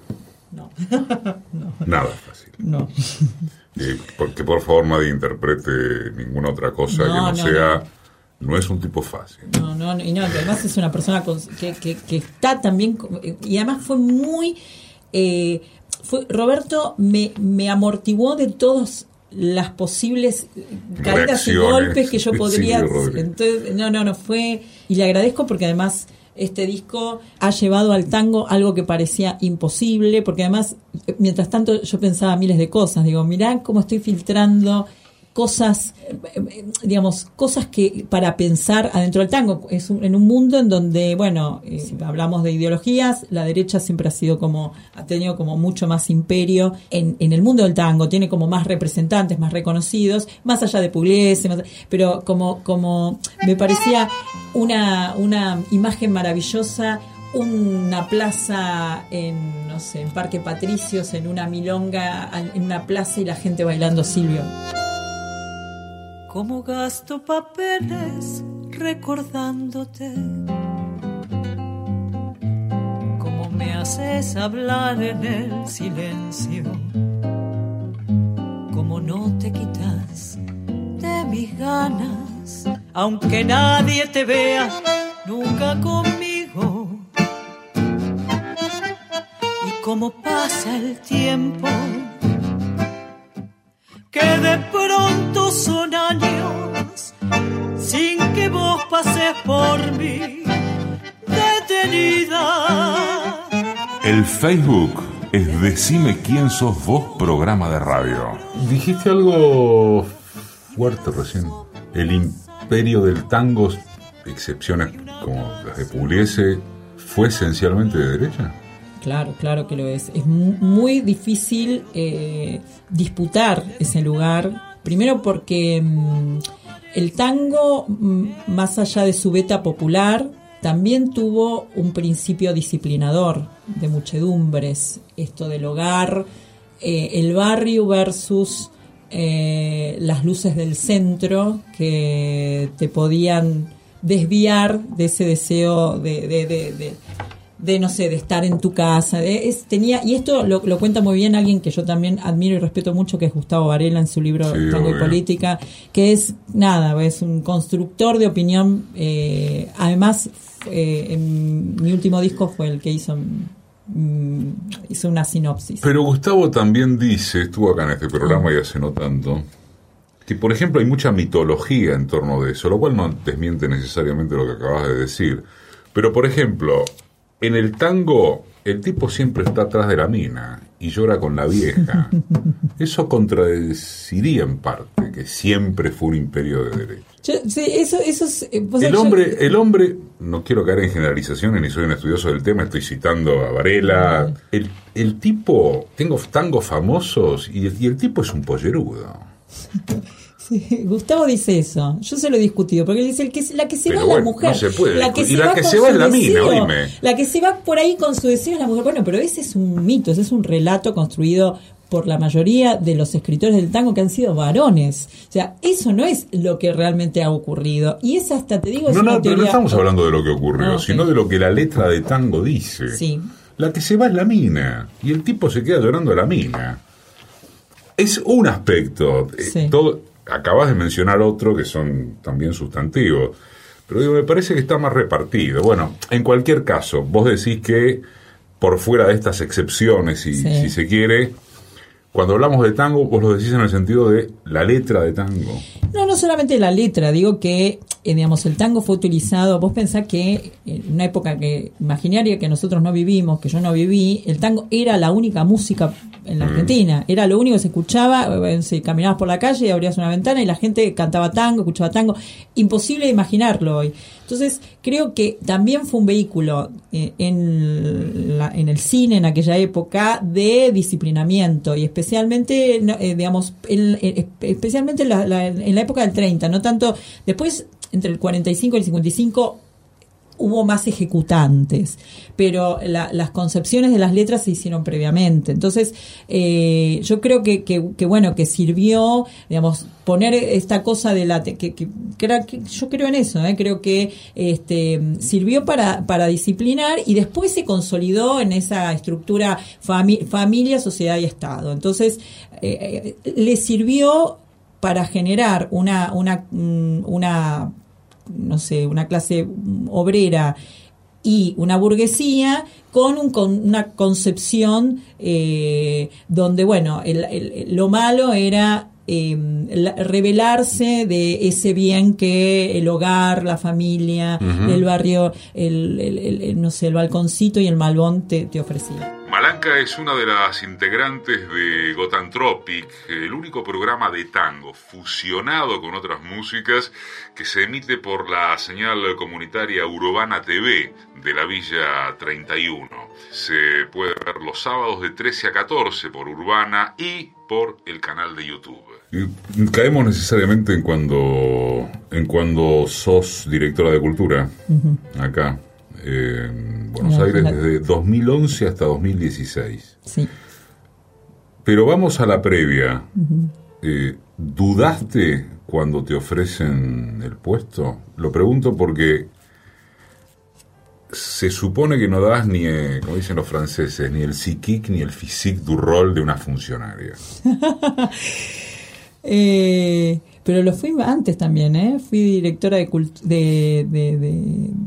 No. Nada es fácil. No. porque por favor nadie interprete ninguna otra cosa que no, sea... No es un tipo fácil. No, no, y no, además es una persona que, que, que está también, y además fue muy eh, fue, Roberto me, me amortiguó de todas las posibles caídas y golpes que yo podría. entonces, no, no, no fue. Y le agradezco porque además este disco ha llevado al tango algo que parecía imposible, porque además, mientras tanto, yo pensaba miles de cosas. Digo, mirá cómo estoy filtrando cosas, eh, digamos, cosas que para pensar adentro del tango. Es en un mundo en donde, bueno, eh, hablamos de ideologías, la derecha siempre ha sido como, ha tenido como mucho más imperio en, en el mundo del tango, tiene como más representantes, más reconocidos, más allá de Pugliese, pero como, como me parecía una, una imagen maravillosa una plaza en, no sé, en Parque Patricios, en una milonga, en una plaza y la gente bailando Silvio. Como gasto papeles recordándote. Como me haces hablar en el silencio. Como no te quitas de mis ganas aunque nadie te vea nunca conmigo. Y como pasa el tiempo, que de pronto son años sin que vos pases por mí detenida. El Facebook es Decime quién sos vos programa de radio. Dijiste algo fuerte recién. El imperio del tango, excepciones como las de Pugliese, fue esencialmente de derecha. Claro, claro que lo es. Es muy difícil eh, disputar ese lugar. Primero porque mm, el tango, mm, más allá de su beta popular, también tuvo un principio disciplinador de muchedumbres, esto del hogar, eh, el barrio versus eh, las luces del centro que te podían desviar de ese deseo de, de, no sé, de estar en tu casa. tenía, y esto lo, cuenta muy bien alguien que yo también admiro y respeto mucho, que es Gustavo Varela en su libro Tango y Política, que es, nada, es un constructor de opinión. Eh, además, eh, en mi último disco fue el que hizo mm, hizo una sinopsis. Pero Gustavo también dice, estuvo acá en este programa y hace no tanto, que por ejemplo hay mucha mitología en torno de eso, lo cual no desmiente necesariamente lo que acabas de decir. Pero por ejemplo, en el tango, el tipo siempre está atrás de la mina y llora con la vieja. Eso contradeciría en parte que siempre fue un imperio de derecho. sí, eso, eso es, eh, el, hombre, el hombre, no quiero caer en generalizaciones ni soy un estudioso del tema, estoy citando a Varela. El, el tipo, tengo tangos famosos y, y el tipo es un pollerudo. Gustavo dice eso. Yo se lo he discutido, porque dice el que, la que se va es la mujer. La que y se la va que se va es la mina, oíme. La que se va por ahí con su deseo es la mujer. Bueno, pero ese es un mito, ese es un relato construido por la mayoría de los escritores del tango que han sido varones. O sea, eso no es lo que realmente ha ocurrido. Y es hasta, te digo, no, no, pero no estamos hablando de lo que ocurrió, ah, sino de lo que la letra de tango dice. Sí. La que se va es la mina. Y el tipo se queda llorando a la mina. Es un aspecto. Eh, sí. Todo, acabas de mencionar otro que son también sustantivos. Pero digo, me parece que está más repartido. Bueno, en cualquier caso, vos decís que por fuera de estas excepciones, si, si se quiere, cuando hablamos de tango, vos lo decís en el sentido de la letra de tango. No, no solamente la letra, digo que, eh, digamos, el tango fue utilizado, vos pensás que en una época que imaginaria que nosotros no vivimos, que yo no viví, el tango era la única música en la mm. Argentina. Era lo único que se escuchaba, eh, si caminabas por la calle y abrías una ventana y la gente cantaba tango, escuchaba tango. Imposible imaginarlo hoy. Entonces, creo que también fue un vehículo eh, en, en el cine en aquella época de disciplinamiento y especialmente, eh, digamos, especialmente en la, en la época del 30, no tanto después entre el 45 y el 55 hubo más ejecutantes, pero las concepciones de las letras se hicieron previamente. Entonces, eh, yo creo que, que, bueno, que sirvió, digamos, poner esta cosa de la... que, que, yo creo en eso, ¿eh? creo que este, sirvió para, para disciplinar y después se consolidó en esa estructura familia, sociedad y Estado. Entonces, eh, le sirvió para generar una, una, mm, una no sé, una clase obrera y una burguesía con, un, con una concepción eh, donde, bueno, lo malo era eh, revelarse de ese bien que el hogar, la familia, el barrio, el, no sé, el balconcito y el malbón te, te ofrecían. Malanca es una de las integrantes de Gotantropic, el único programa de tango fusionado con otras músicas que se emite por la señal comunitaria Urbana TV de la Villa 31. Se puede ver los sábados de 13 a 14 por Urbana y por el canal de YouTube. caemos necesariamente en cuando, en cuando sos directora de cultura, acá en Buenos Aires desde 2011 hasta 2016. Sí. Pero vamos a la previa. Eh, ¿Dudaste cuando te ofrecen el puesto? Lo pregunto porque se supone que no das ni, eh, como dicen los franceses, ni el psiquic ni el physique du rol de una funcionaria. eh, pero lo fui antes también, ¿eh? Fui directora de, de,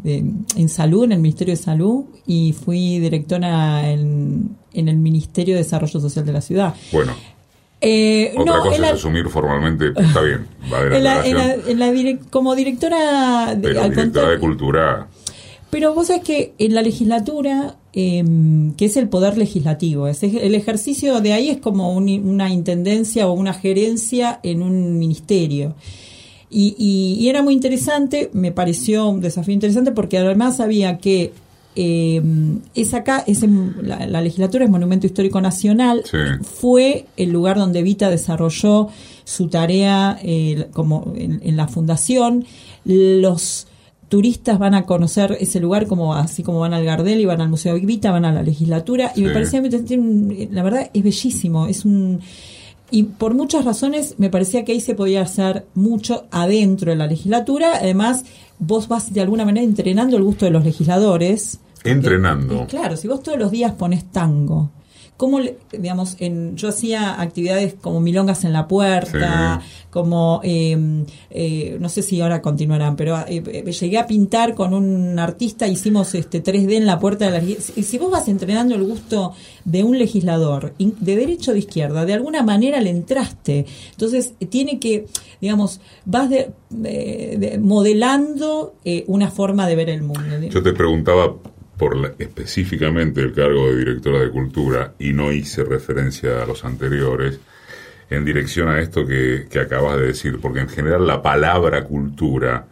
de, en salud, en el Ministerio de Salud, y fui directora en, en el Ministerio de Desarrollo Social de la ciudad. Bueno. Eh, Otra cosa es asumir formalmente, está bien, como directora de, directora de cultura. Pero vos sabés que en la legislatura, em, que es el poder legislativo, es el ejercicio de ahí es como una intendencia o una gerencia en un ministerio. Y, era muy interesante, me pareció un desafío interesante porque además sabía que eh, es acá, es la, legislatura es Monumento Histórico Nacional, fue el lugar donde Vita desarrolló su tarea eh, como en, la fundación. Los turistas van a conocer ese lugar como así como van al Gardel y van al Museo Vita, van a la legislatura y me parecía, la verdad es bellísimo, es un y por muchas razones me parecía que ahí se podía hacer mucho adentro de la legislatura. Además, vos vas de alguna manera entrenando el gusto de los legisladores Entrenando. claro, si vos todos los días pones tango, ¿cómo, digamos, en, yo hacía actividades como milongas en la puerta, como, em, eh, no sé si ahora continuarán, pero eh, eh, llegué a pintar con un artista, hicimos este 3D en la puerta de la... Y si vos vas entrenando el gusto de un legislador, de derecho o de izquierda, de alguna manera le entraste. Entonces, tiene que, digamos, vas de, modelando una forma de ver el mundo. Yo te preguntaba por específicamente el cargo de directora de cultura y no hice referencia a los anteriores en dirección a esto que, que acabas de decir, porque en general la palabra cultura,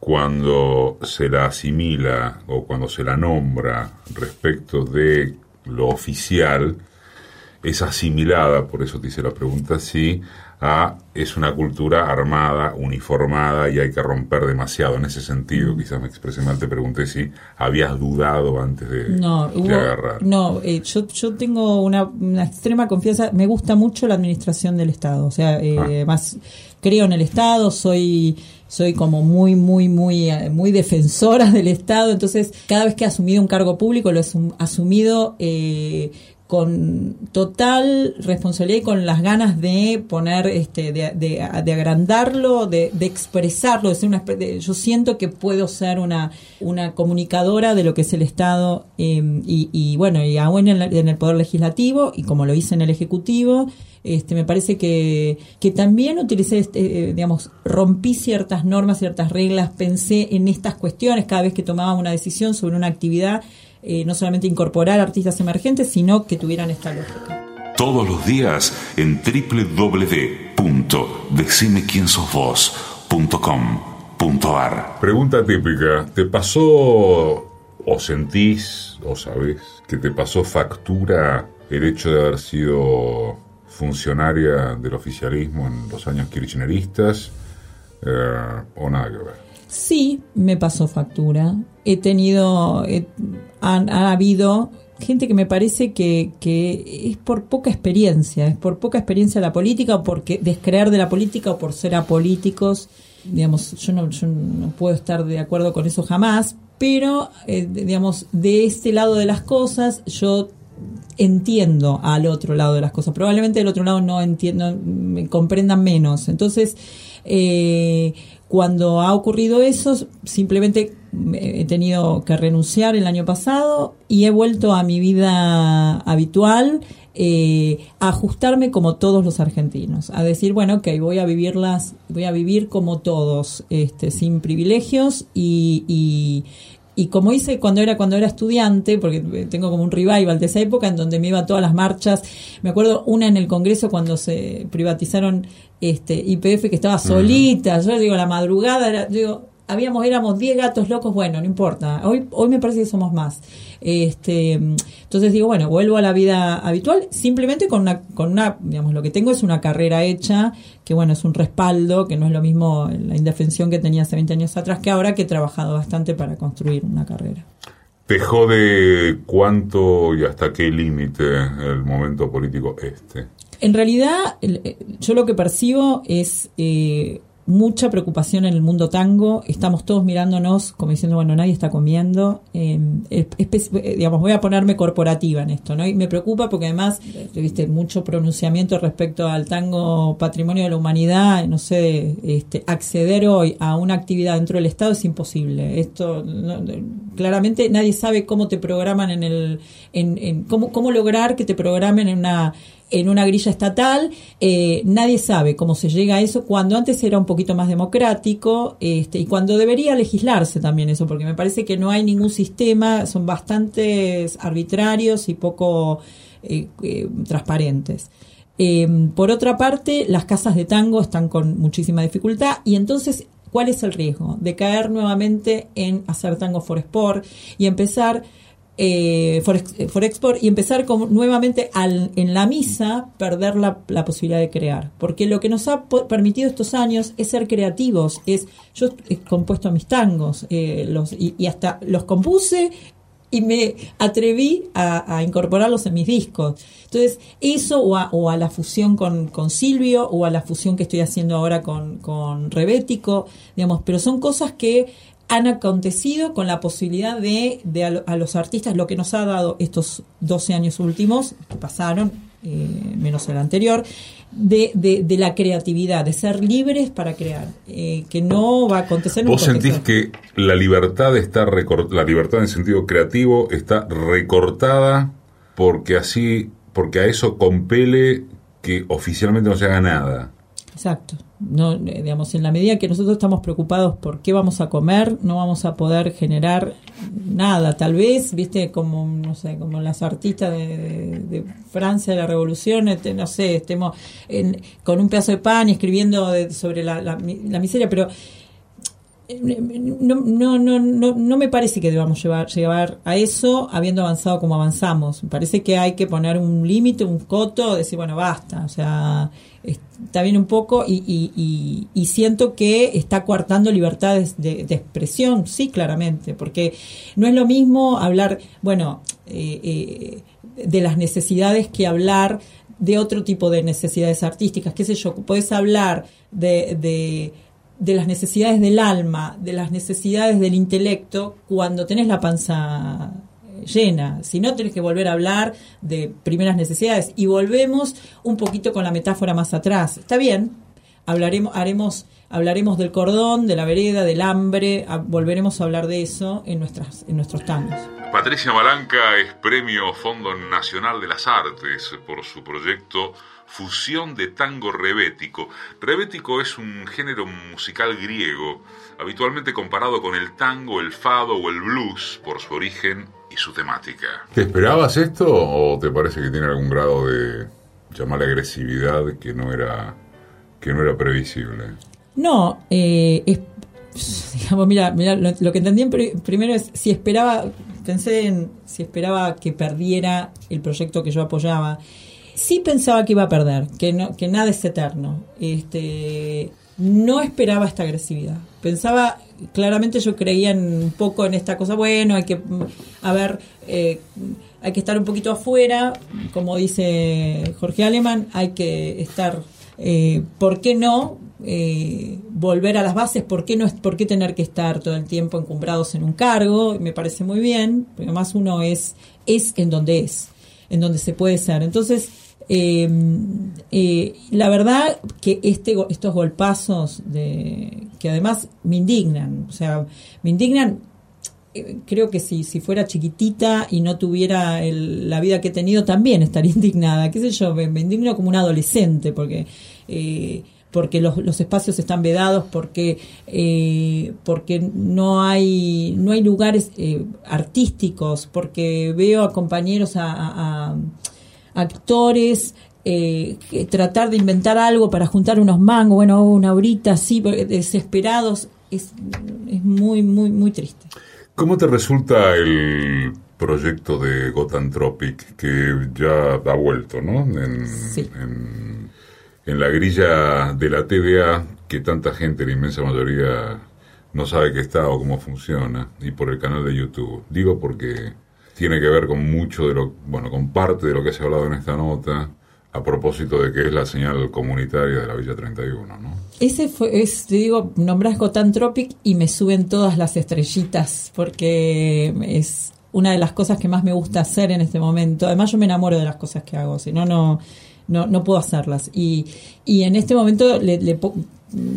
cuando se la asimila o cuando se la nombra respecto de lo oficial, es asimilada, por eso te hice la pregunta así, a es una cultura armada, uniformada y hay que romper demasiado. En ese sentido, quizás me expresé mal, te pregunté si habías dudado antes de, no, agarrar. No, eh, yo, yo tengo una, extrema confianza, me gusta mucho la administración del Estado, o sea, eh, ah. más creo en el Estado, soy soy como muy, muy, muy, muy defensora del Estado. Entonces, cada vez que he asumido un cargo público, lo he asumido eh, con total responsabilidad y con las ganas de poner, este, de, de, agrandarlo, de, de, expresarlo. De una, yo siento que puedo ser una, una comunicadora de lo que es el Estado em, y, y, bueno, y aún en, en, el Poder Legislativo y como lo hice en el Ejecutivo. Este, me parece que, que también utilicé, este, eh, digamos, rompí ciertas normas, ciertas reglas, pensé en estas cuestiones cada vez que tomaba una decisión sobre una actividad eh, no solamente incorporar artistas emergentes, sino que tuvieran esta lógica. Todos los días en www.decimequiensosvos.com.ar Pregunta típica, ¿te pasó o sentís o sabés que te pasó factura el hecho de haber sido funcionaria del oficialismo en los años kirchneristas eh, o nada que ver? Sí, me pasó factura. He tenido, ha, habido gente que me parece que, que, es por poca experiencia, es por poca experiencia en la política, o porque descreer de la política o por ser apolíticos. Digamos, yo no, yo no puedo estar de acuerdo con eso jamás, pero, eh, digamos, de este lado de las cosas, yo entiendo al otro lado de las cosas. Probablemente del otro lado no entiendo, me comprendan menos. Entonces, eh, cuando ha ocurrido eso, simplemente he tenido que renunciar el año pasado y he vuelto a mi vida habitual, eh, a ajustarme como todos los argentinos, a decir, bueno, ok, voy a vivirlas, voy a vivir como todos, este, sin privilegios y, y como hice cuando era cuando era estudiante, porque tengo como un revival de esa época en donde me iba a todas las marchas. Me acuerdo una en el Congreso cuando se privatizaron este IPF que estaba solita. Yo digo la madrugada, era, digo, habíamos éramos 10 gatos locos, bueno, no importa. Hoy hoy me parece que somos más. Este, entonces digo, bueno, vuelvo a la vida habitual simplemente con una con una, digamos, lo que tengo es una carrera hecha, que bueno, es un respaldo, que no es lo mismo la indefensión que tenía hace 20 años atrás que ahora que he trabajado bastante para construir una carrera. ¿Te jode cuánto y hasta qué límite el momento político este? En realidad, yo lo que percibo es eh, mucha preocupación en el mundo tango. Estamos todos mirándonos como diciendo, bueno, nadie está comiendo. Eh, digamos, voy a ponerme corporativa en esto, ¿no? Y me preocupa porque además, viste, mucho pronunciamiento respecto al tango patrimonio de la humanidad. No sé, este, acceder hoy a una actividad dentro del Estado es imposible. Esto, claramente, nadie sabe cómo te programan en el, en, en cómo, cómo lograr que te programen en una en una grilla estatal, eh, nadie sabe cómo se llega a eso, cuando antes era un poquito más democrático este, y cuando debería legislarse también eso, porque me parece que no hay ningún sistema, son bastante arbitrarios y poco eh, eh, transparentes. Em, por otra parte, las casas de tango están con muchísima dificultad y entonces ¿Cuál es el riesgo? De caer nuevamente en hacer tango for sport y empezar eh, for, Export y empezar con, nuevamente en la misa perder la, posibilidad de crear. Porque lo que nos ha permitido estos años es ser creativos. Es Yo he compuesto mis tangos eh, los, y, hasta los compuse y me atreví a, incorporarlos en mis discos. Entonces, eso o a, o a la fusión con, con, Silvio o a la fusión que estoy haciendo ahora con, con Rebético, digamos, pero son cosas que han acontecido con la posibilidad de, de a, los artistas lo que nos ha dado estos 12 años últimos, que pasaron, eh, menos el anterior, de, de, la creatividad, de ser libres para crear, eh, que no va a acontecer ¿Vos sentís que la libertad está la libertad en sentido creativo está recortada porque así, porque a eso compele que oficialmente no se haga nada? Exacto. No, eh, digamos, en la medida que nosotros estamos preocupados por qué vamos a comer, no vamos a poder generar nada. Tal vez, viste, como no sé, como las artistas de, Francia de la Revolución, este, no sé, estemos con un pedazo de pan y escribiendo sobre la, la, miseria, pero no, no, no, no, no me parece que debamos llevar, llevar a eso habiendo avanzado como avanzamos. Me parece que hay que poner un límite, un coto, decir, bueno, basta. O sea, está bien un poco y, y, siento que está coartando libertades de, expresión, sí, claramente, porque no es lo mismo hablar, bueno, eh, eh, de las necesidades que hablar de otro tipo de necesidades artísticas, qué sé yo, puedes hablar de, de, de las necesidades del alma, de las necesidades del intelecto, cuando tenés la panza llena. Si no, tenés que volver a hablar de primeras necesidades. Y volvemos un poquito con la metáfora más atrás. Está bien, hablaremos, haremos, hablaremos del cordón, de la vereda, del hambre, volveremos a hablar de eso en, nuestras, en nuestros tangos. Patricia Malanca es Premio Fondo Nacional de las Artes por su proyecto Fusión de Tango Rebético. Rebético es un género musical griego, habitualmente comparado con el tango, el fado o el blues por su origen y su temática. ¿Te esperabas esto o te parece que tiene algún grado de llamarle agresividad que no era que no era previsible? No, eh, digamos, mira, mira lo, que entendí primero es si esperaba, pensé en si esperaba que perdiera el proyecto que yo apoyaba. Sí pensaba que iba a perder, que no, que nada es eterno. Este, no esperaba esta agresividad. Pensaba, claramente yo creía un poco en esta cosa, bueno, hay que, a ver, eh, hay que estar un poquito afuera, como dice Jorge Alemán, hay que estar, eh, ¿por qué no? Eh, volver a las bases, ¿por qué, no, ¿por qué tener que estar todo el tiempo encumbrados en un cargo? Me parece muy bien, pero además uno es, es en donde es, en donde se puede ser. Entonces, eh, eh, la verdad que este, estos golpazos, de, que además me indignan, o sea, me indignan, eh, creo que si, si fuera chiquitita y no tuviera la vida que he tenido, también estaría indignada, qué sé yo, me, indigno como un adolescente, porque... Eh, porque los, los, espacios están vedados, porque eh, porque no hay no hay lugares artísticos, porque veo a compañeros a actores eh, tratar de inventar algo para juntar unos mangos, bueno, una horita así, desesperados, es, es muy, muy, muy triste. ¿Cómo te resulta el proyecto de Gotham Tropic que ya ha vuelto, ¿no? En, en, en, la grilla de la TVA que tanta gente, la inmensa mayoría, no sabe qué está o cómo funciona, y por el canal de YouTube. Digo porque tiene que ver con mucho de lo, bueno, con parte de lo que se ha hablado en esta nota. a propósito de que es la señal comunitaria de la Villa 31, ¿no? Ese fue, es, te digo, nombras Gotan Tropic y me suben todas las estrellitas, porque es una de las cosas que más me gusta hacer en este momento. Además, yo me enamoro de las cosas que hago, si no, no, no, puedo hacerlas. Y, y en este momento le, le,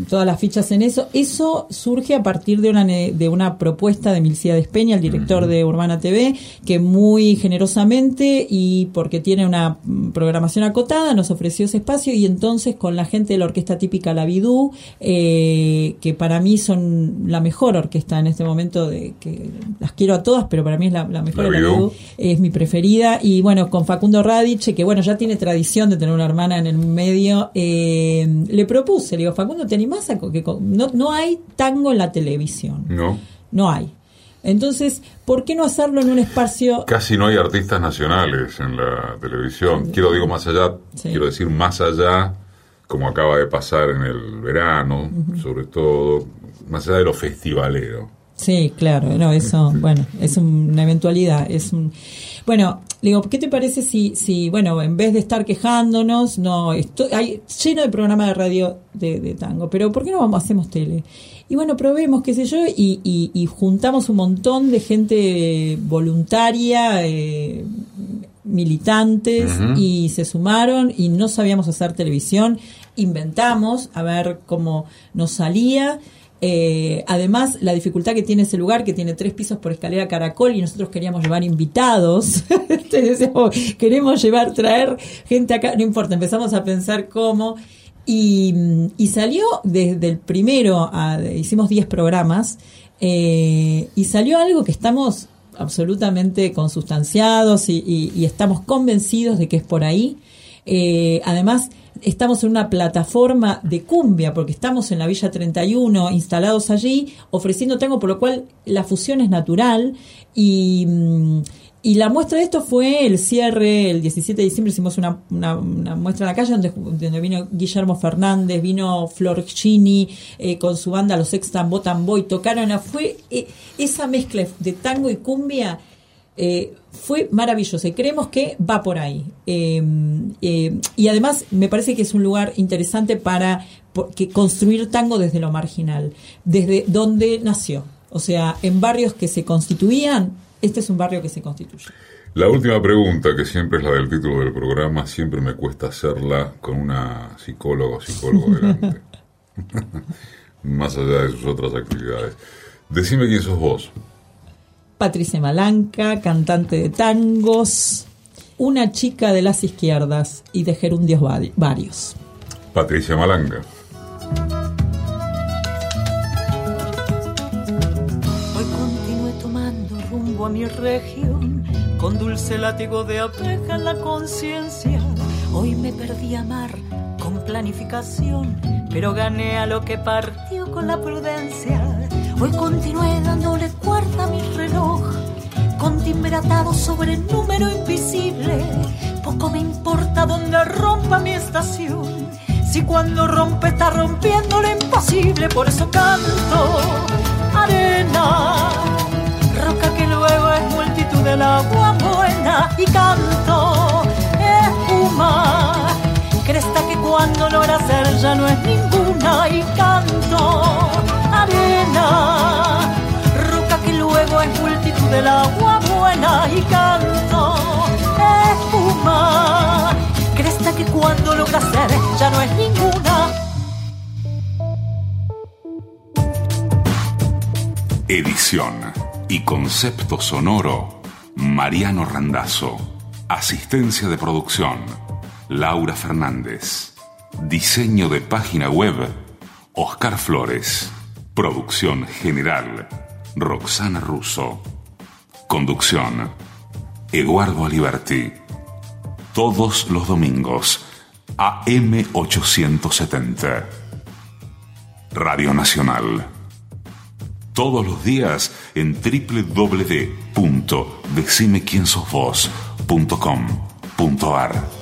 todas las fichas en eso. Eso surge a partir de una, de una propuesta de Milcía Despeña, el director de Urbana TV, que muy generosamente y porque tiene una programación acotada nos ofreció ese espacio y entonces con la gente de la orquesta típica La Vidú, eh, que para mí son la mejor orquesta en este momento, de que las quiero a todas, pero para mí es la, mejor la, Vidú. es mi preferida. Y bueno, con Facundo Radice, que bueno, ya tiene tradición de tener una hermana en el medio, eh, le propuse, le digo, Facundo, ¿te animás a que no, no hay tango en la televisión? No. No hay. Entonces, ¿por qué no hacerlo en un espacio? Casi no hay artistas nacionales en la televisión. Quiero digo más allá, quiero decir más allá, como acaba de pasar en el verano, sobre todo, más allá de lo festivalero. Sí, claro, no, eso, bueno, es una eventualidad, es un bueno, le digo, ¿qué te parece si, si bueno, en vez de estar quejándonos, no, estoy, hay lleno de programas de radio de, tango, pero ¿por qué no vamos, hacemos tele? Y bueno, probemos, qué sé yo, y, y, juntamos un montón de gente voluntaria, eh, militantes, y se sumaron y no sabíamos hacer televisión, inventamos a ver cómo nos salía eh, además, la dificultad que tiene ese lugar, que tiene tres pisos por escalera caracol, y nosotros queríamos llevar invitados, queremos llevar, traer gente acá, no importa, empezamos a pensar cómo. Y, salió desde el primero, hicimos 10 programas, eh, y salió algo que estamos absolutamente consustanciados y, estamos convencidos de que es por ahí. Eh, además, estamos en una plataforma de cumbia, porque estamos en la Villa 31 instalados allí, ofreciendo tango, por lo cual la fusión es natural. Y... Mm, y la muestra de esto fue el cierre, el 17 de diciembre hicimos una, una, muestra en la calle donde, donde, vino Guillermo Fernández, vino Flor Chini eh, con su banda Los Extan Botan Boy, tocaron, fue eh, esa mezcla de tango y cumbia eh, fue maravilloso y creemos que va por ahí. Em, em, y además me parece que es un lugar interesante para que construir tango desde lo marginal, desde donde nació. O sea, en barrios que se constituían, este es un barrio que se constituye. La última pregunta, que siempre es la del título del programa, siempre me cuesta hacerla con una psicóloga o psicólogo delante. Más allá de sus otras actividades. Decime quién sos vos. Patricia Malanca, cantante de tangos, una chica de las izquierdas y de gerundios varios. Patricia Malanca. Hoy continué tomando rumbo a mi región, con dulce látigo de abeja en la conciencia. Hoy me perdí a amar con planificación, pero gané a lo que partió con la prudencia Hoy continué dándole cuerda a mi reloj, con timbre atado sobre el número invisible. Poco me importa dónde rompa mi estación, si cuando rompe está rompiendo lo imposible. Por eso canto arena, roca que luego es multitud del agua buena. Y canto espuma, cresta que cuando logra ser ya no es ninguna. Y canto arena, roca que luego es multitud del agua buena y canto, espuma, cresta que cuando logra ser ya no es ninguna. Edición y concepto sonoro, Mariano Randazzo. Asistencia de producción, Laura Fernández. Diseño de página web, Oscar Flores. Producción general, Roxana Russo. Conducción, Eduardo Aliberti. Todos los domingos, AM870. Radio Nacional. Todos los días en www.decimequiensosvos.com.ar.